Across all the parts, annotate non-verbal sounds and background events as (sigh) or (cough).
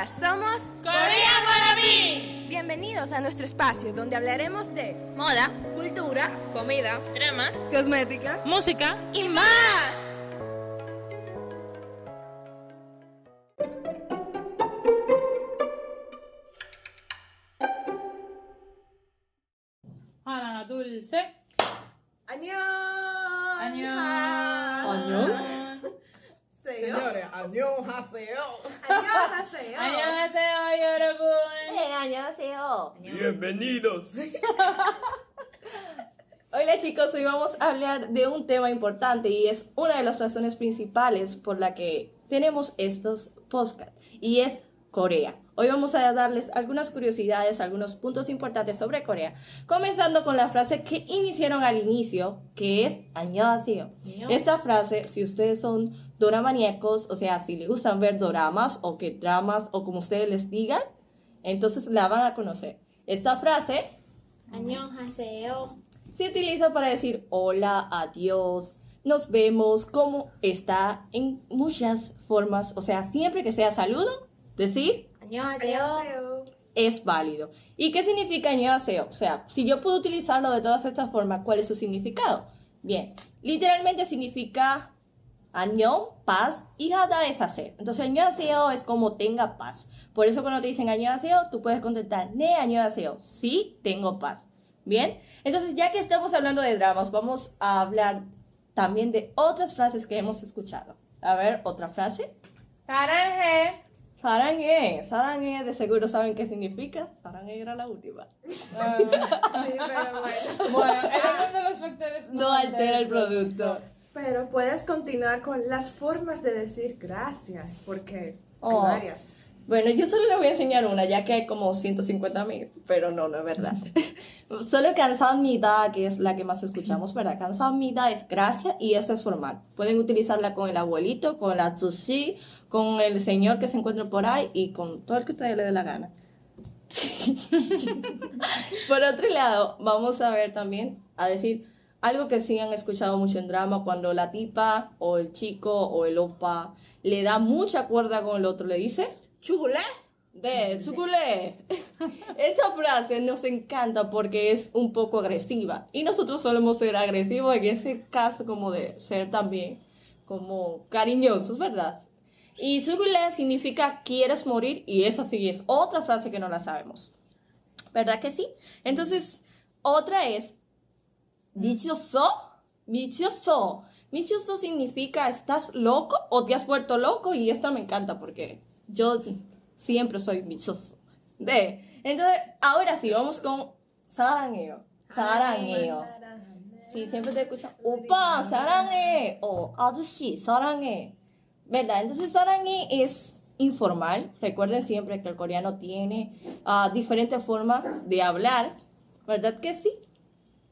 Hola, somos Corea Wannabe. Bienvenidos a nuestro espacio donde hablaremos de Moda, cultura, comida, dramas, cosmética música y más. Ana Dulce. ¡Añón! Añón. ¡Añón! Señores, añón, haseo. ¡Añón, haseo! 안녕하세요, 여러분. 네, 안녕하세요. (laughs) Bienvenidos. (laughs) Hola chicos, hoy vamos a hablar de un tema importante y es una de las razones principales por la que tenemos estos podcasts y es Corea. Hoy vamos a darles algunas curiosidades, algunos puntos importantes sobre Corea, comenzando con la frase que iniciaron al inicio, que es 안녕하세요. Esta frase, si ustedes son doramaníacos, o sea, si les gustan ver doramas o que dramas o como ustedes les digan, entonces la van a conocer. Esta frase se utiliza para decir hola, adiós, nos vemos, como está en muchas formas, o sea, siempre que sea saludo, decir es válido. ¿Y qué significa aseo? O sea, si yo puedo utilizarlo de todas estas formas, ¿cuál es su significado? Bien, literalmente significa Añón, paz, y hada es hacer. Entonces, añón es como tenga paz. Por eso cuando te dicen añón tú puedes contestar, ne añón sí tengo paz. Bien, entonces ya que estamos hablando de dramas, vamos a hablar también de otras frases que hemos escuchado. A ver, otra frase. Saranje. Saranje. Saranje, de seguro saben qué significa. Saranje era la última. Uh, sí, pero bueno. bueno, el de los factores no, no altera el producto. producto. Pero puedes continuar con las formas de decir gracias, porque oh. hay varias. Bueno, yo solo le voy a enseñar una, ya que hay como 150 mil, pero no, no es verdad. (laughs) solo cansamida, que es la que más escuchamos, ¿verdad? Cansamida es gracias y eso es formal. Pueden utilizarla con el abuelito, con la tsushi, con el señor que se encuentra por ahí y con todo el que ustedes le dé la gana. (laughs) por otro lado, vamos a ver también a decir algo que sí han escuchado mucho en drama, cuando la tipa o el chico o el opa le da mucha cuerda con el otro, le dice, ¡Chulé! de chuculé. (laughs) Esta frase nos encanta porque es un poco agresiva y nosotros solemos ser agresivos en ese caso como de ser también como cariñosos, ¿verdad? Y chuculé significa quieres morir y esa sí es otra frase que no la sabemos. ¿Verdad que sí? Entonces, otra es michoso. Michoso. Michoso significa estás loco o te has vuelto loco y esta me encanta porque yo siempre soy michoso. De. Entonces, ahora sí, vamos con 사랑해요. 사랑해요. Sí, siempre te escuchan, opa, 사랑해, o 아저씨, 사랑해. ¿Verdad? Entonces, 사랑해 es informal. Recuerden siempre que el coreano tiene ah, diferentes formas de hablar. ¿Verdad que sí?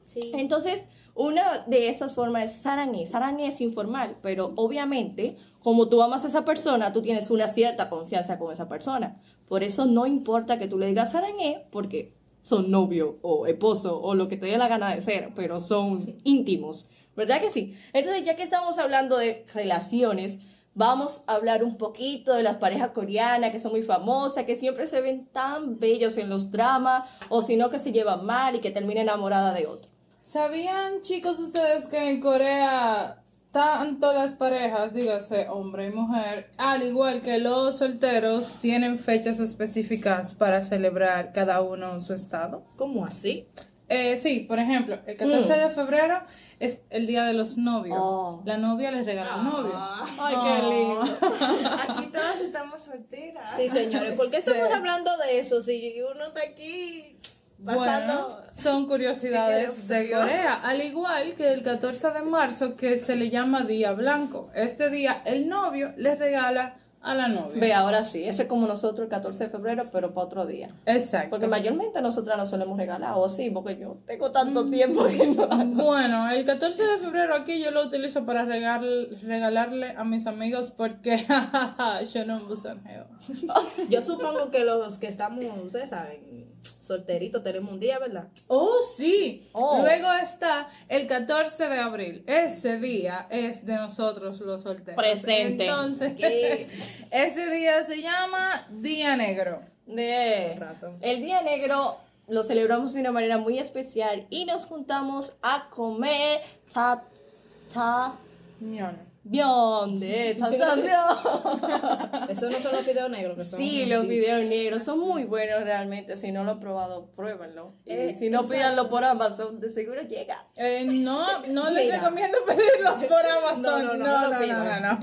Sí. Entonces, una de esas formas es Sarani. Sarani es informal, pero obviamente, como tú amas a esa persona, tú tienes una cierta confianza con esa persona. Por eso no importa que tú le digas Sarani, porque son novio o esposo o lo que te dé la gana de ser, pero son íntimos. ¿Verdad que sí? Entonces, ya que estamos hablando de relaciones, vamos a hablar un poquito de las parejas coreanas que son muy famosas, que siempre se ven tan bellos en los dramas, o si no, que se llevan mal y que termina enamorada de otro. ¿Sabían, chicos, ustedes que en Corea tanto las parejas, dígase hombre y mujer, al igual que los solteros, tienen fechas específicas para celebrar cada uno su estado? ¿Cómo así? Eh, sí, por ejemplo, el 14 de febrero es el día de los novios. Oh. La novia les regala al novio. Ay, qué lindo. (laughs) Aquí todas estamos solteras. Sí, señores, ¿por qué estamos hablando de eso? Si uno está aquí pasando... Bueno, (laughs) son curiosidades de Corea, al igual que el 14 de marzo que se le llama Día Blanco. Este día el novio le regala a la novia. Ve, ahora sí, ese es como nosotros el 14 de febrero, pero para otro día. Exacto. Porque mayormente nosotras no solemos regalar, o sí, porque yo tengo tanto tiempo que no. Bueno, el 14 de febrero aquí yo lo utilizo para regal- regalarle a mis amigos porque (laughs) yo no me busaneo. (laughs) Yo supongo que los que estamos, ustedes saben, solteritos tenemos un día, ¿verdad? Oh, sí. Oh. Luego está el 14 de abril. Ese día es de nosotros los solteros. Presente. Entonces, Que (laughs) Ese día se llama Día Negro. De Razón. el Día Negro lo celebramos de una manera muy especial y nos juntamos a comer ta. Bion de ta ta bion. Esos no son los videos negros que son. Sí, los videos negros son muy buenos realmente. Si no lo han probado, pruébenlo. Eh, si no, exacto. pídanlo por Amazon, de seguro llega. Eh, no, no les recomiendo pedirlo por (laughs) Amazon. No, no, no, no no, no.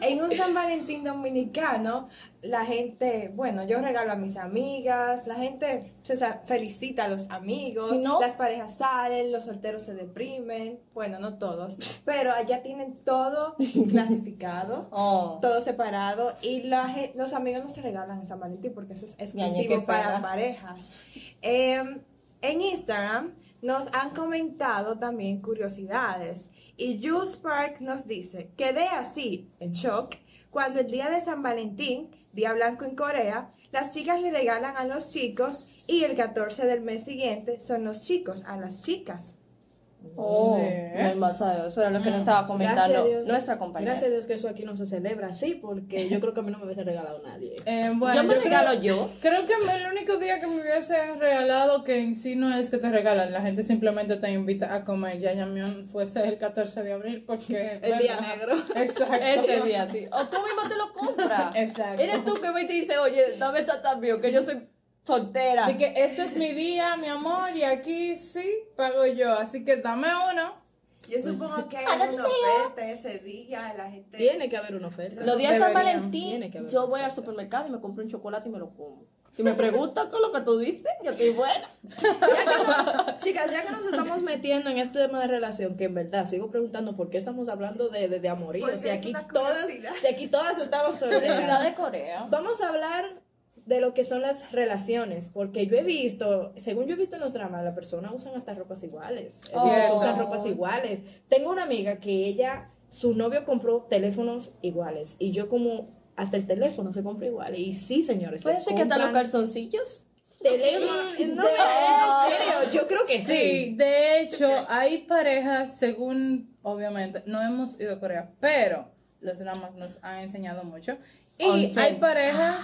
(laughs) En un San Valentín dominicano, la gente, bueno, yo regalo a mis amigas, la gente se felicita a los amigos, Si no- las parejas salen, los solteros se deprimen, bueno, no todos, pero allá tienen todo (laughs) clasificado. Oh. Todo separado y la los amigos no se regalan en San Valentín porque eso es exclusivo para parejas. Em, en Instagram nos han comentado también curiosidades y Jules Park nos dice, quedé así, en shock, cuando el día de San Valentín, día blanco en Corea, las chicas le regalan a los chicos y el 14 del mes siguiente son los chicos a las chicas. Oh, Sí. no eso era lo que nos estaba comentando Gracias a Dios. nuestra compañera. Gracias a Dios que eso aquí no se celebra así, porque yo creo que a mí no me hubiese regalado nadie. Eh, bueno, yo me creo- regalo yo. Creo que el único día que me hubiese regalado, que en sí no es que te regalan, la gente simplemente te invita a comer. Ya Yamión fuese el 14 de abril porque... (laughs) El día negro. Exacto. Ese día, sí. O tú mismo te lo compras. Exacto. Eres tú que me te dice, oye, dame chachambio, que yo soy soltera. Así que este es mi día, mi amor, y aquí sí pago yo. Así que dame uno. Yo supongo que hay una oferta ese día, la gente... Tiene que haber una oferta. Los días de San. Valentín, yo voy al supermercado y me compro un chocolate y me lo como. Si me preguntan con lo que tú dices, yo estoy buena. (laughs) Chicas, ya que nos estamos metiendo en este tema de relación, que en verdad sigo preguntando por qué estamos hablando de, de, de amorío, si aquí todas, si aquí todas estamos solteras. de Corea. Vamos a hablar de lo que son las relaciones, porque yo he visto, según yo he visto en los dramas, las personas usan hasta ropas iguales. He visto que Oh. usan ropas iguales. Tengo una amiga que ella, su novio compró teléfonos iguales y yo como hasta el teléfono se compra igual. Y sí, señores. se Puede ser que hasta los calzoncillos. teléfonos. (laughs) No, en serio, yo creo que sí. Sí, de hecho, hay parejas, según, obviamente, no hemos ido a Corea, pero los dramas nos han enseñado mucho. Y hay parejas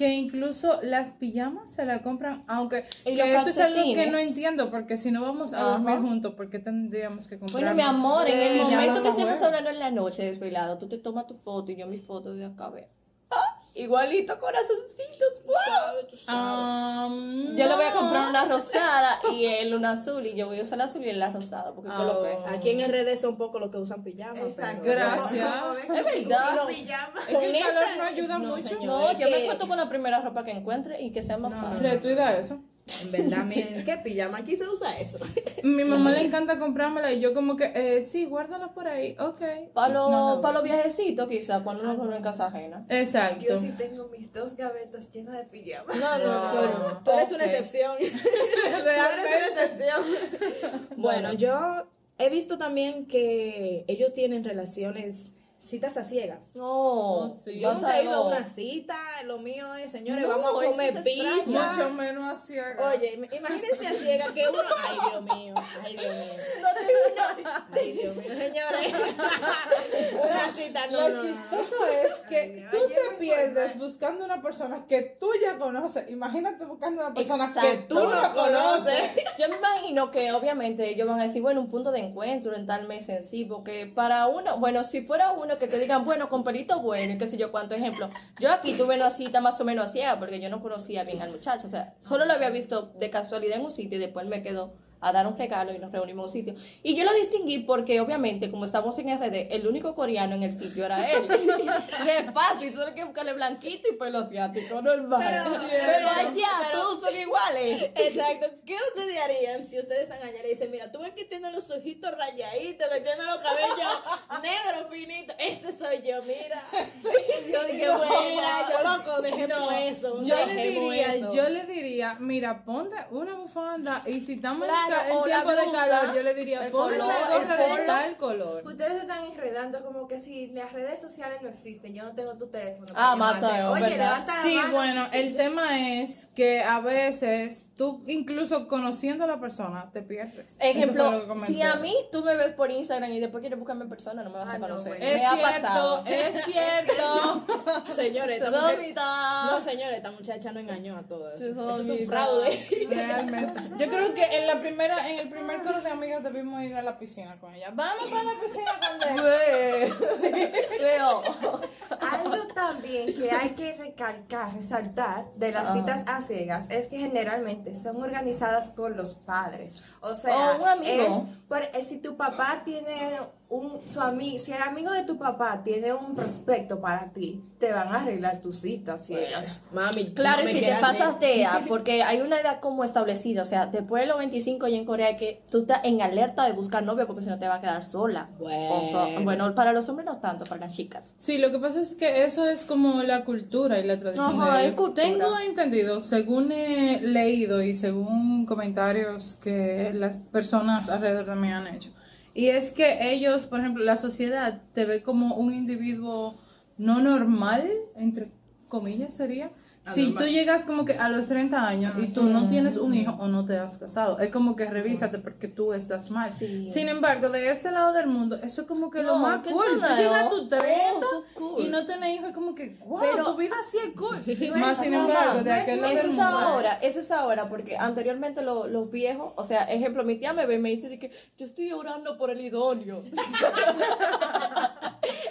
que incluso las pijamas se la compran, aunque que eso es algo que no entiendo, porque si no vamos a Ajá. dormir juntos, ¿por qué tendríamos que comprar? Bueno, mi amor, en el momento que estemos hablando en la noche desvelado, tú te tomas tu foto y yo mi foto de acá, ve. Igualito, corazoncitos. sabes. Um, Yo le voy a no. comprar una rosada y (laughs) él una azul y yo voy a usar la azul y él la rosada porque oh. Aquí en RD son poco los que usan pijamas. Exacto. pero- Gracias. Es verdad. Con pijama. Es que Con el esta- calor no ayuda no, mucho. señor. No, yo me que- cuento con la primera ropa que encuentre y que sea más fácil. Retuida eso. En verdad, miren, ¿qué pijama? Aquí se usa eso. Mi mamá le encanta comprármela y yo como que, eh, sí, guárdala por ahí, ok. Para No, los, para los viajecitos, quizás, cuando uno no en casa ajena. Exacto. Yo sí tengo mis dos gavetas llenas de pijamas. No, no, no. no. Tú eres una excepción. (laughs) Tú eres una excepción. (laughs) Bueno, yo he visto también que ellos tienen relaciones, citas a ciegas. No, Oh, sí. Yo nunca he ido a no. una cita, lo mío es, señores, No, vamos a comer es pizza. Mucho menos así. Oye, im- imagínense a ciega que uno. Ay, Dios mío, ay, Dios mío. Ay, Dios mío, señores. (laughs) una cita no. Lo no, no. chistoso es que Ay, tú te pierdes buscando una persona que tú ya conoces. Imagínate buscando una persona que tú no conoces. Yo me imagino que obviamente ellos van a decir, bueno, un punto de encuentro en tal mes en sí, porque para uno, bueno, si fuera uno que te digan, bueno, con bueno y qué sé yo cuánto ejemplo, yo aquí tuve una cita más o menos así, porque yo no conocía bien al muchacho, o sea, solo lo había visto de casualidad en un sitio y después me quedó a dar un regalo y nos reunimos en un sitio. Y yo lo distinguí porque obviamente como estamos en RD, el único coreano en el sitio era él. (laughs) Es fácil, solo que buscarle blanquito y pelo asiático, normal. Pero, pero- allá pero- todos son iguales. Exacto. ¿Qué ustedes harían si ustedes están allá y le dicen, mira, tú ves que tiene los ojitos rayaditos, que tiene los cabellos negros, finitos? Ese soy yo, mira. Yo dije, Mira, bueno, yo loco, dejemos eso. Yo le diría, eso. yo le diría, mira, ponte una bufanda y si estamos Claro, o la tiempo de calor, yo le diría, el ponle el gorra de tal color. Ustedes se están enredando como que si las redes sociales no existen, yo no tengo tu teléfono. Ah, más Oye, levanta la Sí, mano. bueno, el (laughs) tema es que a veces tú incluso conociendo a la persona te pierdes. Ejemplo, comenté. si a mí tú me ves por Instagram y después quieres buscarme en persona, no me vas Ah, a no, conocer. bueno. Es me ha cierto, pasado. es cierto. (laughs) Señores, esta mujer-. No, señores, esta muchacha no engañó a todo eso. Eso es un fraude. Realmente. (laughs) Yo creo que en la primera, en el primer coro de amigas debimos ir a la piscina con ella. Vamos para la piscina con (laughs) ella. Veo. Algo también que hay que recalcar, resaltar de las citas a ciegas es que generalmente son organizadas por los padres. O sea, O un amigo. es por, eh, si tu papá tiene un su amigo, si el amigo de tu papá tiene un prospecto para ti, te van a arreglar tus citas ciegas. Mami, Claro, no y me si te pasas de edad, (laughs) porque hay una edad como establecida, o sea, después de los 25 y en Corea que tú estás en alerta de buscar novio porque si no te va a quedar sola. Bueno. O so- bueno, para los hombres no tanto, para las chicas. Sí, lo que pasa es que eso es como la cultura y la tradición Ajá, de es ellos. cultura. Tengo entendido, según he leído y según comentarios que las personas alrededor de mí han hecho, y es que ellos, por ejemplo, la sociedad te ve como un individuo no normal, entre comillas sería. Si tú llegas como que a los 30 años y tú no tienes un hijo o no te has casado, es como que revísate porque tú estás mal. Sí. Sin embargo, de este lado del mundo, eso es como que lo más cool. Tú llegas a tus 30 Oh, so cool. y no tener hijos, es como que, wow, Pero- tu vida sí es cool. (laughs) Más sin embargo, de no aquel lado Eso del es mundo. ahora, eso es ahora, porque anteriormente lo- los viejos, o sea, ejemplo, mi tía me ve y me dice de que yo estoy orando por el idóneo. (laughs)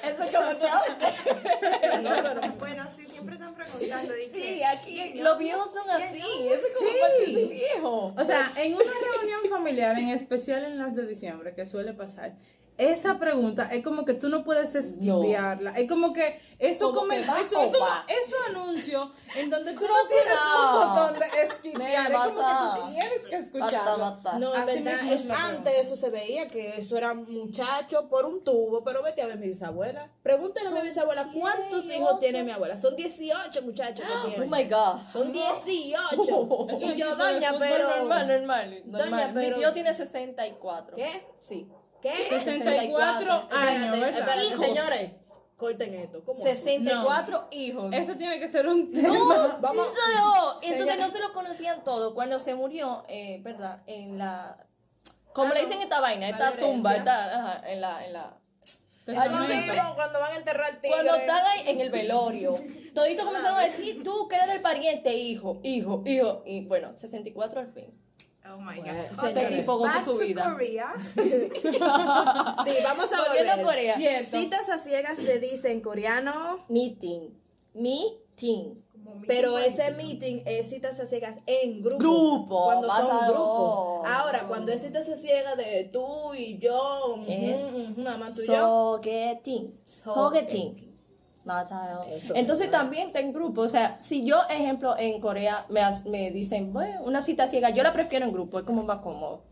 eso es como que (laughs) "Ay, No, pero- Bueno, sí, siempre están preguntando. de Sí, aquí los viejos son así, eso es como parte de viejo. O sea, en una reunión familiar, en especial en las de diciembre, que suele pasar, esa pregunta es como que tú no puedes esquivarla. Es como que eso Como que va eso, como eso anuncio en donde tú Creo no tienes no. un botón de esquivar. Es como pasa. que tú tienes que escucharlo. No, en Así verdad, es antes eso se veía, que eso era muchacho por un tubo, pero vete a ver mi bisabuela. Pregúntale a mi bisabuela cuántos ¿qué? hijos ¿Ocho? tiene mi abuela. Son 18 muchachos que Oh tiene. my god. Son 18. (laughs) Es un y yo, doña, pero. normal, normal, normal. Doña, pero- Mi tío tiene 64. ¿Qué? Sí. ¿Qué? 64 años, Espérate, ¿verdad? espérate, Hijos. señores. Corten esto. ¿Cómo? así? 64 hijos. Eso tiene que ser un (laughs) tema. No, Vamos. sí se dio. Y Entonces Señora. no se lo conocían todo. Cuando se murió, eh, ¿verdad? En la. Como le dicen esta vaina, esta tumba, esta, ajá, en la. En la Eso Testamento. mismo, cuando van a enterrar tigre. cuando están ahí en el velorio, toditos comenzaron a decir, tú que eres del pariente, hijo, hijo, hijo. Y bueno, 64 al fin. Oh my God. Tipo goza. Korea. (laughs) sí, vamos a volver. Corea. Citas a ciegas se dice en coreano meeting. Meeting. Pero ese meeting es citas a ciegas en grupo. Grupo. Cuando son grupos. Ahora, cuando es citas a ciegas de tú y yo, nada más tú y yo. 맞아요. Eso Entonces es verdad. también está en grupo. O sea, si yo, ejemplo, en Corea me, has- me dicen, bueno, una cita ciega, yo la prefiero en grupo, es como más cómodo.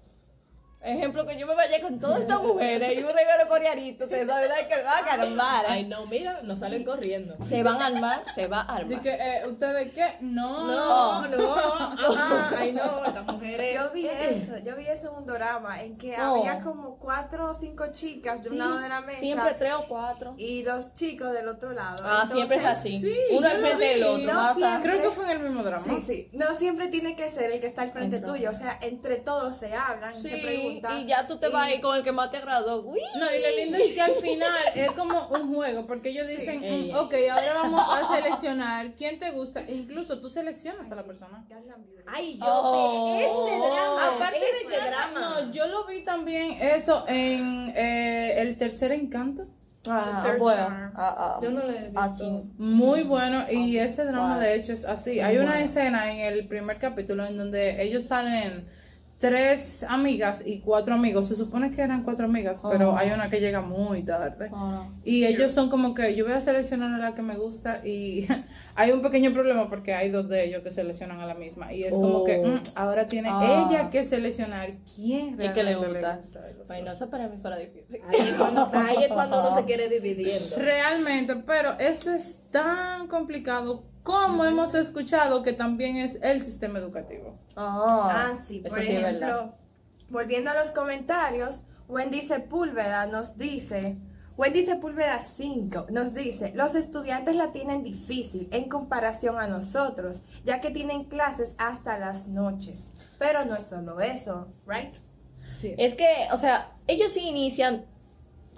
Ejemplo, que yo me vaya con todas estas mujeres y un regalo coreanito, ustedes saben ay, que me va a caramba. Ay, no, mira, nos salen corriendo. Se van a armar, se va a Así armar. que, eh, ¿ustedes qué? No. No, no, ajá, ay no, estas mujeres. Yo vi eso, yo vi eso en un drama en que No. había como cuatro o cinco chicas de un lado de la mesa Siempre tres o cuatro. y los chicos del otro lado. Ah, siempre es así. sí, Uno al frente del otro. No siempre. Creo que fue en el mismo drama. Sí, sí. No siempre tiene que ser el que está al frente tuyo. O sea, entre todos se hablan, Sí, se preguntan. Y ya tú te vas a ir con el que más te agradó. Uy. No, y lo lindo es que al final (laughs) es como un juego, porque ellos dicen, mm, ok, ahora vamos a seleccionar quién te gusta, e incluso tú seleccionas a la persona. Ay, yo Oh. te, ese drama, Aparte de ese que- drama. no, yo lo vi también eso en eh, El Tercer Encanto. Ah, bueno. Charm. Ah, ah, Yo no lo he visto. Así. Muy bueno, y ese drama Wow. de hecho es así. Hay una escena en el primer capítulo en donde ellos salen tres amigas y cuatro amigos. Se supone que eran cuatro amigas, pero hay una que llega muy tarde. Ah. Y ellos son como que yo voy a seleccionar a la que me gusta y (laughs) hay un pequeño problema porque hay dos de ellos que seleccionan a la misma y es como que Oh. mm, ahora tiene Ah. ella que seleccionar quién ¿Y qué le realmente gusta? a ellos. Bueno, eso para mí fuera difícil. Ahí es cuando, ahí es cuando uno se quiere dividiendo. Realmente, pero eso es tan complicado como hemos escuchado que también es el sistema educativo. Ah, Ah, sí, por eso sí es verdad. volviendo a los comentarios, Wendy Sepúlveda nos dice, Wendy Sepúlveda 5 nos dice, los estudiantes la tienen difícil en comparación a nosotros, ya que tienen clases hasta las noches. Pero no es solo eso, ¿right? Sí. Es que, o sea, ellos sí inician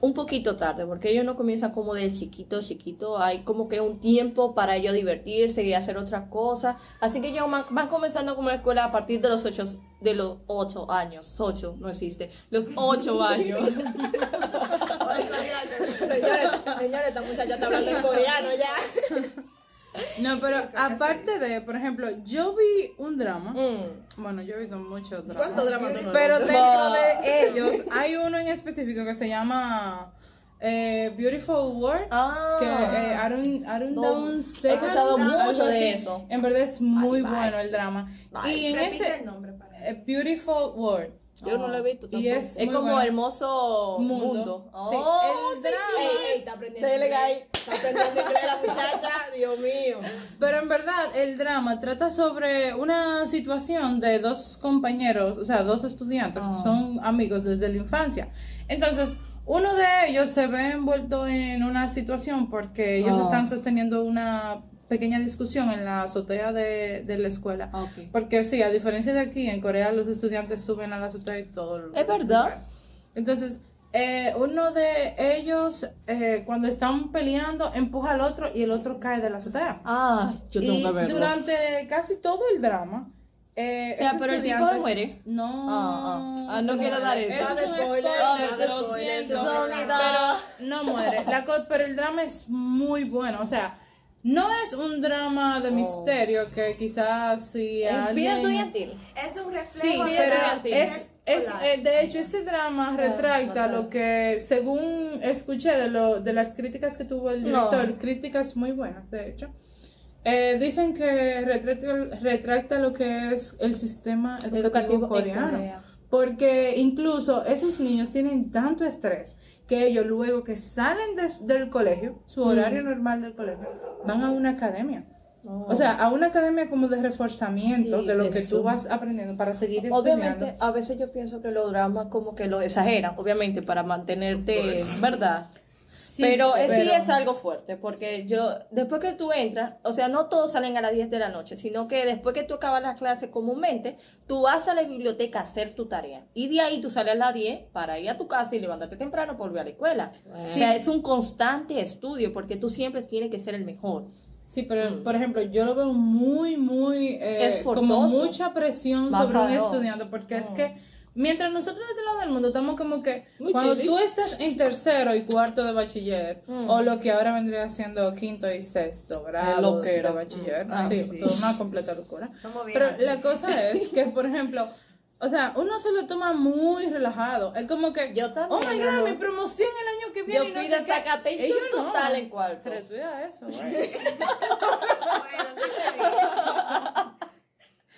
un poquito tarde, porque ellos no comienzan como de chiquito, chiquito, hay como que un tiempo para ellos divertirse y hacer otras cosas, así que ellos van, van comenzando como la escuela a partir de los ocho, de los ocho años, ocho, no existe, los ocho (laughs) años. Señores, señores, esta muchacha está hablando en coreano ya. No, pero aparte de, por ejemplo, yo vi un drama. Mm. Bueno, yo he visto muchos dramas. ¿Cuántos dramas tú no Pero dentro de hay uno en específico que se llama eh, Beautiful World. Ah. que eh, Arun, Arun No, he escuchado mucho de eso. En verdad es muy Ay, bueno el drama. Bye. Y en Repite ese el nombre para eh, Beautiful World. Yo no lo he visto Y es, Es como bueno. hermoso mundo. Mundo. Sí, Oh, el drama. Ey, ey, está aprendiendo. Está aprendiendo inglés la muchacha, (laughs) Dios mío. Pero en verdad el drama trata sobre una situación de dos compañeros, o sea, dos estudiantes que son amigos desde la infancia. Entonces, uno de ellos se ve envuelto en una situación porque ellos Ah. están sosteniendo una pequeña discusión en la azotea de, de la escuela. Ok. Porque sí, a diferencia de aquí, en Corea los estudiantes suben a la azotea y todo. Es verdad. lugar. Entonces, eh, uno de ellos, eh, cuando están peleando, empuja al otro y el otro cae de la azotea. Ah, yo tengo y que verlo. durante casi todo el drama. Eh, O sea, pero el tipo muere. No. Ah, ah. Ah, no quiero dar eso. Nada de spoiler, spoiler, nada de lo spoiler, siento, no, pero no. no muere. La pero el drama es muy bueno. O sea, no es un drama de misterio que quizás si Es alguien... estudiantil. Es un reflejo Sí, de pero la es, es, eh, de hecho ese drama retracta lo que, según escuché de, lo, de las críticas que tuvo el No. director, críticas muy buenas, de hecho, eh, dicen que retracta, retracta lo que es el sistema educativo, coreano. Corea. Porque incluso esos niños tienen tanto estrés que ellos luego que salen de- del colegio, su horario normal del colegio, van a una academia. O sea, a una academia como de reforzamiento Sí, de lo que tú vas aprendiendo para seguir estudiando. Obviamente, a veces yo pienso que los dramas como que lo exageran, obviamente, para mantenerte, ¿verdad? Pero, sí es algo fuerte, porque yo, después que tú entras, o sea, no todos salen a las 10 de la noche, sino que después que tú acabas las clases comúnmente, tú vas a la biblioteca a hacer tu tarea. Y de ahí tú sales a las 10 para ir a tu casa y levantarte temprano para volver a la escuela. O sea, es un constante estudio, porque tú siempre tienes que ser el mejor. Sí, pero por ejemplo, yo lo veo muy, muy, eh, como mucha presión sobre un estudiante, porque es que mientras nosotros de este lado del mundo estamos como que Muy cuando chilly. tú estás en tercero y cuarto de bachiller, o lo que ahora vendría siendo quinto y sexto grado de bachiller, Ah, sí, sí. toda una completa locura. Somos bien Pero machos. la cosa es que, por (laughs) ejemplo, o sea, uno se lo toma muy relajado. Es como que, Yo también, oh my god, amor. mi promoción el año que viene. Yo y no fui sé de sacatation Ellos no. total en cuarto. Estudia eso, (laughs) güey. (laughs)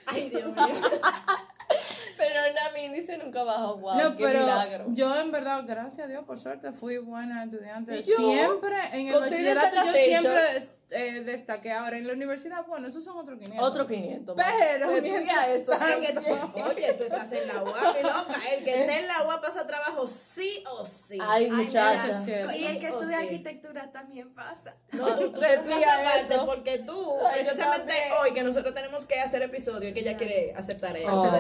Ay, Dios mío. Pero índice nunca bajó, wow, no, qué pero milagro. yo en verdad, gracias a Dios, por suerte, fui buena estudiante. Siempre en el bachillerato yo siempre eh, destaqué. Ahora en la universidad, bueno, esos son otros 500. Otro 500. Pero Pues mientras mira eso. Es que tú- oye, tú estás en la UAP, mi loca. El que esté en la UAP pasa trabajo sí o sí. Ay, Ay, muchacha. mira, Sí, Sí, el que estudia sí. arquitectura también pasa. No, tú, tú porque tú, Ay, precisamente hoy que nosotros tenemos que hacer episodio y que ella quiere aceptar eso. Oh.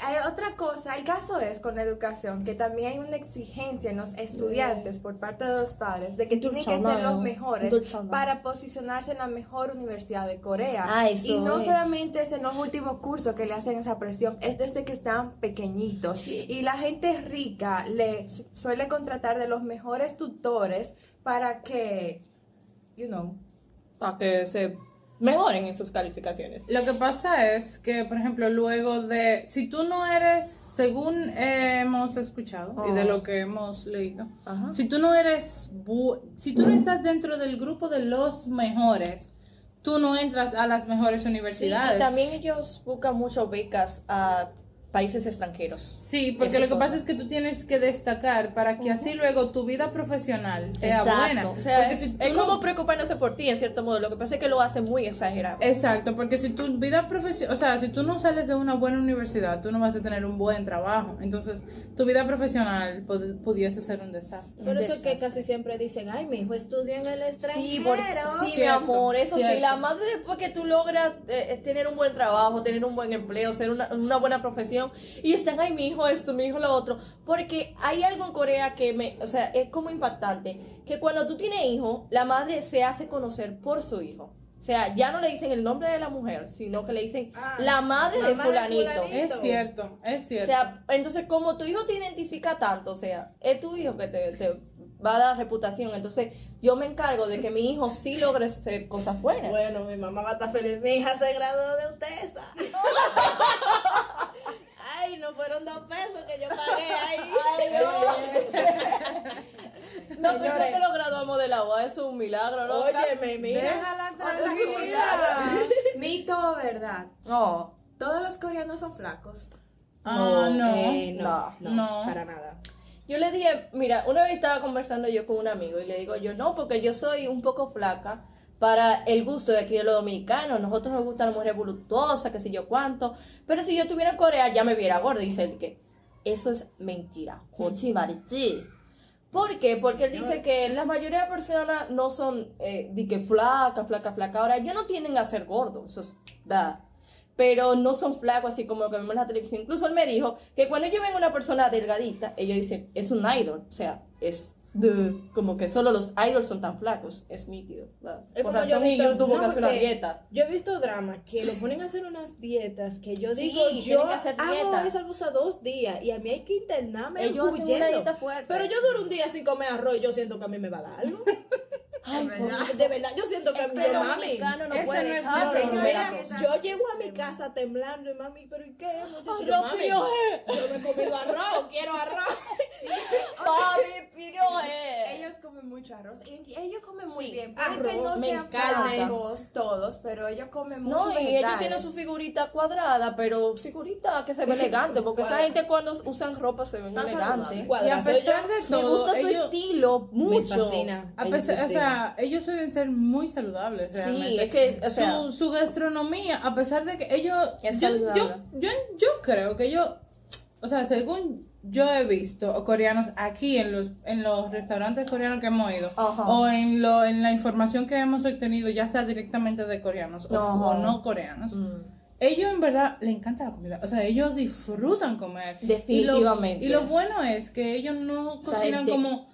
Eh, otra cosa, el caso es con la educación, que también hay una exigencia en los estudiantes por parte de los padres de que tienen que ser los mejores Dulce para posicionarse en la mejor universidad de Corea. Ah, y no es. solamente es en los últimos cursos que le hacen esa presión, es desde que están pequeñitos. Y la gente rica le su- suele contratar de los mejores tutores para que, you know, Para que se mejoren en sus calificaciones. Lo que pasa es que, por ejemplo, luego de, si tú no eres, según hemos escuchado y de Oh. lo que hemos leído, Ajá. si tú no eres, si tú no estás dentro del grupo de los mejores, tú no entras a las mejores Sí, y universidades. también ellos buscan mucho becas a países extranjeros. Sí, porque Eso lo que pasa es que tú tienes que destacar para que así luego tu vida profesional sea Exacto. buena. O sea, porque es, si tú es no- como preocupándose por ti, en cierto modo. Lo que pasa es que lo hace muy exagerado. Exacto, porque si tu vida profesional, o sea, si tú no sales de una buena universidad, tú no vas a tener un buen trabajo. Entonces, tu vida profesional pudiese ser un desastre. Por eso es que desastre. casi siempre dicen, ay, mi hijo estudia en el extranjero. Sí, por- sí, mi Cierto, amor, eso sí, cierto. la madre después que tú logras eh, eh, tener un buen trabajo, tener un buen empleo, ser una, una buena profesión, y están, ay, mi hijo esto, mi hijo lo otro, porque hay algo en Corea que me, o sea, es como impactante, que cuando tú tienes hijo, la madre se hace conocer por su hijo. O sea, ya no le dicen el nombre de la mujer, sino que le dicen Ah, la madre de mamá de fulanito. fulanito. Es cierto, es O cierto. sea, entonces como tu hijo te identifica tanto, o sea, es tu hijo que te, te va a dar reputación, entonces yo me encargo de que mi hijo sí logre hacer cosas buenas. Bueno, mi mamá va a estar feliz. Mi hija se graduó de UTESA. (laughs) Ay, no fueron dos pesos que yo pagué ahí. No, (laughs) Señores. pensé que lo graduamos de la UA, eso es un milagro, ¿no? Óyeme, mira. Déjala tranquila. (laughs) Mito o verdad. No. Todos los coreanos son flacos. ah, no. Eh, no, no, No. para nada. Yo le dije, mira, una vez estaba conversando yo con un amigo y le digo yo, no, porque yo soy un poco flaca para el gusto de aquí de los dominicanos. Nosotros nos gusta la mujer voluptuosa, que sé yo cuánto. Pero si yo estuviera en Corea ya me viera gorda. Dice él que eso es mentira. Marichi. ¿Por qué? Porque él dice que la mayoría de personas no son eh, de que flaca, flaca, flaca. Ahora, ellos no tienden a ser gordos, eso es verdad. Pero no son flacos así como lo que vemos en la televisión. Incluso él me dijo que cuando ellos ven a una persona delgadita, ellos dicen, es un idol. O sea, es como que solo los idols son tan flacos. Es nítido. ¿verdad? Es Por yo razón, visto- yo tuvo no, que hacer una dieta. Yo he visto dramas que lo ponen a hacer unas dietas que yo Sí, digo, tienen yo que hacer hago esa cosa dos días y a mí hay que internarme huyendo. dieta fuerte. Pero yo duro un día sin comer arroz y yo siento que a mí me va a dar algo. (laughs) Ay, De por- verdad. De verdad, yo siento que a es mí que no puede no yo llego a mi casa temblando y mami, pero ¿y qué? Muchacho, yo, yo me he comido arroz, quiero arroz. (laughs) Papi. Ellos comen mucho arroz. Y y ellos comen muy Sí, bien. Puede arroz, que no me sean flacos todos, pero ellos comen mucho No, y ellos vegetales. tienen su figurita cuadrada, pero figurita que se ve (laughs) elegante, porque esa gente cuando usan ropa se ven saludable. Y a pesar de Me todo, gusta su estilo mucho. Me fascina. a pesar, o sea, ellos suelen ser muy saludables realmente. es que, o sea- su, su gastronomía, a pesar de que ellos, Es yo, yo, yo, yo creo que ellos, o sea, según yo he visto coreanos aquí en los en los restaurantes coreanos que hemos ido o en lo en la información que hemos obtenido ya sea directamente de coreanos o, no. coreanos Mm. ellos en verdad le encanta la comida o sea ellos disfrutan comer. Definitivamente. y lo, y lo bueno es que ellos no sea, cocinan de- como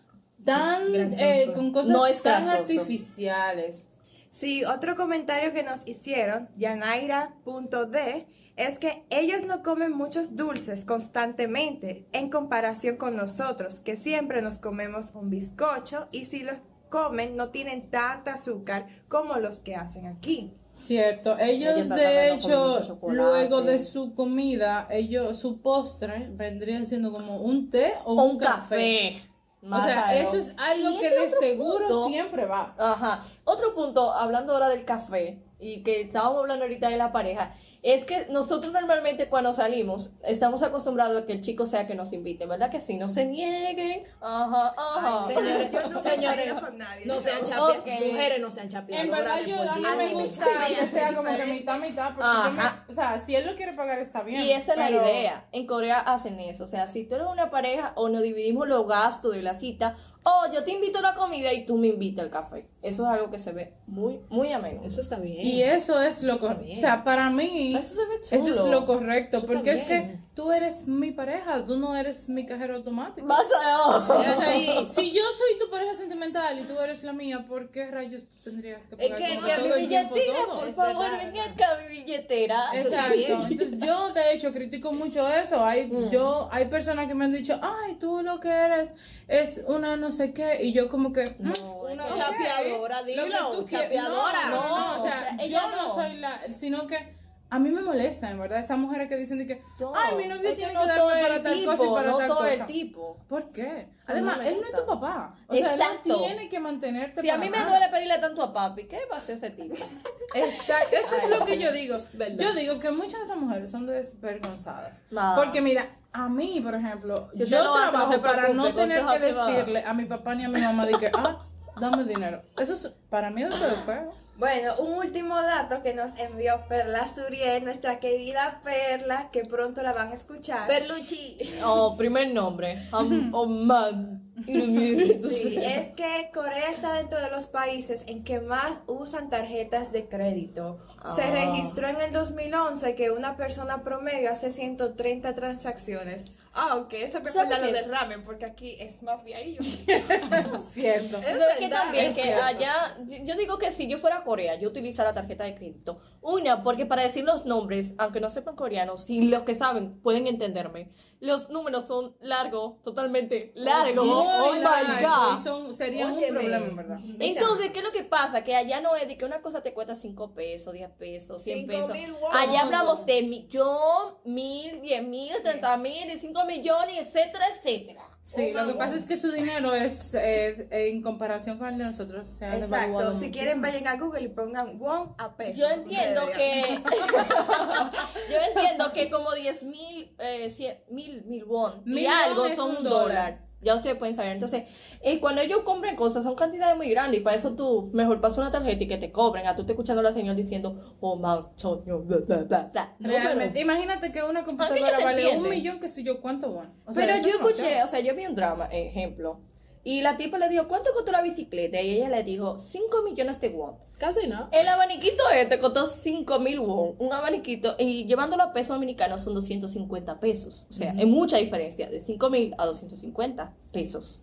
tan eh, con cosas No es tan artificiales. Sí, otro comentario que nos hicieron, Yanaira.d, es que ellos no comen muchos dulces constantemente en comparación con nosotros, que siempre nos comemos un bizcocho y si los comen no tienen tanta azúcar como los que hacen aquí. Cierto, ellos, de hecho, luego de su comida, ellos, su postre vendría siendo como un té o, O un, café. café. O sea, algo. eso es algo que de seguro punto- siempre va. Ajá. Otro punto, hablando ahora del café, y que estábamos hablando ahorita de la pareja, es que nosotros normalmente cuando salimos estamos acostumbrados a que el chico sea que nos invite, ¿verdad? Que si no se nieguen. Ajá, ajá. Ay, (laughs) señores, Yo he señores, nadie, no sean pero- chapia- Ok. mujeres no sean En chapeadoras verdad, de yo, por a mí me gusta que sea como que mitad, mitad, porque yo me- Ajá. o sea, si él lo quiere pagar está bien. Y esa es la pero- idea. En Corea hacen eso. O sea, si tú eres una pareja o nos dividimos los gastos de la cita, o yo te invito a la comida y tú me invitas al café. Eso es algo que se ve muy, muy a menudo. Eso está bien. Y eso es lo correcto. O sea, para mí, Eso se ve eso es chulo. lo correcto. Eso Porque es que tú eres mi pareja, tú no eres mi cajero automático. Más allá. O sea, (laughs) si yo soy tu pareja sentimental y tú eres la mía, ¿por qué rayos tú tendrías que Es pagar que no, todo mi billetera, por Es favor, verdad, ven acá mi billetera. Eso está Exacto. bien. Entonces, yo de hecho critico mucho eso. Hay, Mm. yo, hay personas que me han dicho, ay, tú lo que eres es una no sé qué. Y yo como que, mm, Una ok, chapeadora, dilo, chapeadora. No, no, No, o sea, o sea, ella yo no no. soy la, sino que A mí me molesta, en verdad, esas mujeres que dicen de que, No, ay, mi novio tiene no que todo darme para tal tipo, cosa y para no tal todo cosa. el tipo. ¿Por qué? no Además, él no es tu papá. O sea, él Exacto. no tiene que mantenerte Si a mí me nada. duele pedirle tanto a papi, ¿qué va a hacer ese tipo? (laughs) Exacto, eso es lo que yo digo. Verdad. Yo digo que muchas de esas mujeres son desvergonzadas. No. Porque mira, a mí, por ejemplo, Si yo no trabajo para no tener que decirle a mi papá ni a mi mamá de que, ah, dame dinero. Eso es, para mí eso es feo. Bueno, un último dato que nos envió Perla Suriel, nuestra querida Perla, que pronto la van a escuchar. Perluchi. (laughs) Oh, primer nombre. Am- oh, man. Sí, es que Corea está dentro de los países en que más usan tarjetas de crédito. Se Ah. registró en el 2011 que una persona promedio hace 130 transacciones. Ah, ok, esa me ¿Sabe fue lo del ramen, porque aquí es más de ahí. (laughs) Cierto. Es ¿Sabes que verdad, también es que cierto. allá, yo digo que si yo fuera a Corea, yo utilizara tarjeta de crédito. Una, porque para decir los nombres, aunque no sepan coreano, si los que saben pueden entenderme, los números son largos, totalmente largos. Oh, Muy my largo, God. son- serían un Óyeme. problema, en verdad. Mira. Entonces, ¿qué es lo que pasa? Que allá no es de que una cosa te cuesta 5 pesos, 10 pesos, 100 Cinco pesos. Allá hablamos de millón, mil, diez mil, treinta mil, y cinco millones, etcétera, etcétera. Sí, Oh lo que pasa es que su dinero es, eh, en comparación con el de nosotros, se ha Exacto, si quieren vayan a Google y pongan won a peso. Yo entiendo que. (laughs) yo entiendo que como 10 mil, eh, cien- mil, mil won y Mil algo son un un dólar. dólar. Ya ustedes pueden saber. Entonces, eh, cuando ellos compren cosas, son cantidades muy grandes. Y para eso tú, mejor pasa una tarjeta y que te cobren. A tú te escuchando a la señora diciendo, oh, man, choño, bla, bla, bla. No, Realmente, imagínate que una computadora vale un millón, que sé yo, ¿cuánto bueno? O sea, Pero yo es escuché, o sea, yo vi un drama, ejemplo. Y la tipa le dijo, ¿cuánto costó la bicicleta? Y ella le dijo, 5 millones de won. Casi no. El abaniquito este costó 5 mil won, un abaniquito, y llevándolo a pesos dominicanos son 250 pesos. O sea, hay mucha diferencia, de 5 mil a 250 pesos.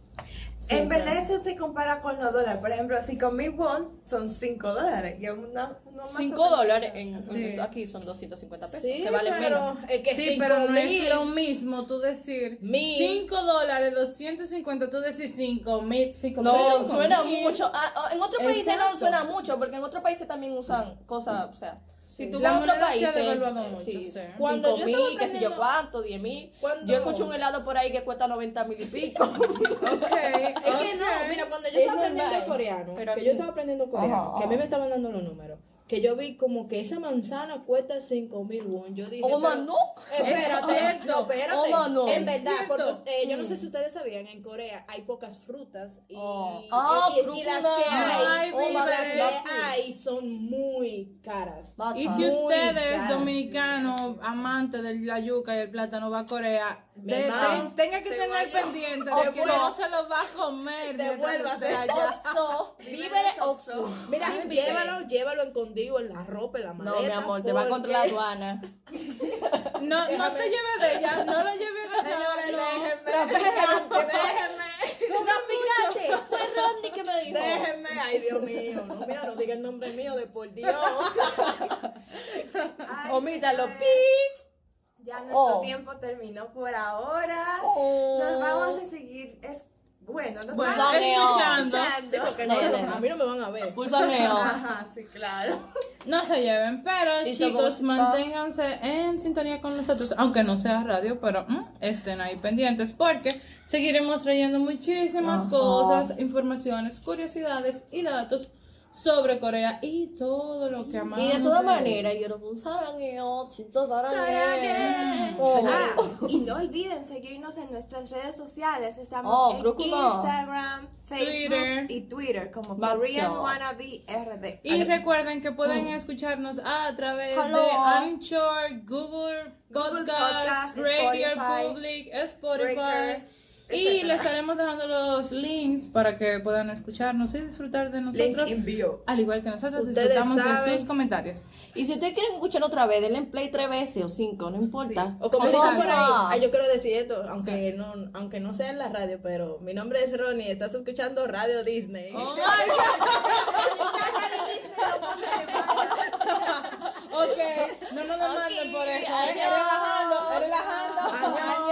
En verdad eso se compara con los dólares. Por ejemplo, 5 mil won son 5 dólares. Y una, o 5 menos dólares, en, Sí. en- aquí son 250 pesos, Sí, que vale pero menos. es que Sí, cinco pero no es lo mismo tú decir Mil. 5 dólares, 250, tú decir 5 mil, 5 No, mil. suena mucho. Ah, ah, en otros países Exacto. no suena mucho, porque en otros países también usan cosas, o sea, si tú La vas a otros moneda se ha países, devaluado mucho, sí, sí. Cuando yo mil, qué sé yo cuánto, 10 mil. Yo escucho un helado por ahí que cuesta 90 mil y pico. (laughs) (laughs) Es que no, mira, cuando yo Es estaba aprendiendo coreano, pero que aquí- yo estaba aprendiendo coreano, Ajá, que a mí me estaban dando los números, que yo vi como que esa manzana cuesta 5 mil won. Yo dije, Oh, pero- man, no. Espérate, cierto. no, espérate. Oh, no. En verdad, Es porque eh, yo no sé si ustedes sabían, en Corea hay pocas frutas y, Oh. y- Ah, y- y las frutas. que hay, Ay, y las que hay son muy caras. Y si Muy usted es caras. dominicano, amante de la yuca y el plátano, va a Corea, de- ten- tenga que se tener vaya. pendiente de que no se lo va a comer. Devuélvase. víveres Oxo. Mira, llévalo, llévalo escondido en la ropa, en la No, maleta. mi amor, te va contra la aduana. (laughs) No, no te lleves de ella, no lo lleves a Señores, no. déjenme, déjenme, Traficante, fue Rodney que me dijo. déjenme. Ay, Dios mío. No, mira, no diga el nombre mío de por Dios. (laughs) Omítalo, pi. Ya nuestro Oh. tiempo terminó por ahora. Oh. Nos vamos a seguir. Es, bueno, nos seguir escuchando. Sí, porque no, a mí no me van a ver. Pulsaneo. Ajá, sí, claro. No se lleven, pero Y chicos, manténganse en sintonía con nosotros, aunque no sea radio, pero mm, estén ahí pendientes porque seguiremos trayendo muchísimas Ajá. cosas, informaciones, curiosidades y datos sobre Corea y todo lo que amamos. Y de todas maneras, yo lo saraneo, chito saraneo. Oh. y no olviden seguirnos en nuestras redes sociales. Estamos oh, en. Instagram, Facebook y Twitter como Korean Wannabe Y recuerden que pueden mm. escucharnos a través de Anchor, Google, Google Podcast, Radio Public, Spotify y le estaremos dejando los links para que puedan escucharnos y disfrutar de nosotros. envío. Al igual que nosotros Ustedes disfrutamos de sus comentarios. Y si ustedes quieren escuchar otra vez, denle en play tres veces o cinco, no importa. O como dicen por ahí, ay, yo quiero decir esto, aunque no, aunque no sea en la radio, pero mi nombre es Ronnie, estás escuchando Radio Disney. Oh (laughs) ok, no nos demanden por eso. relajando, relajando. Ay, ay,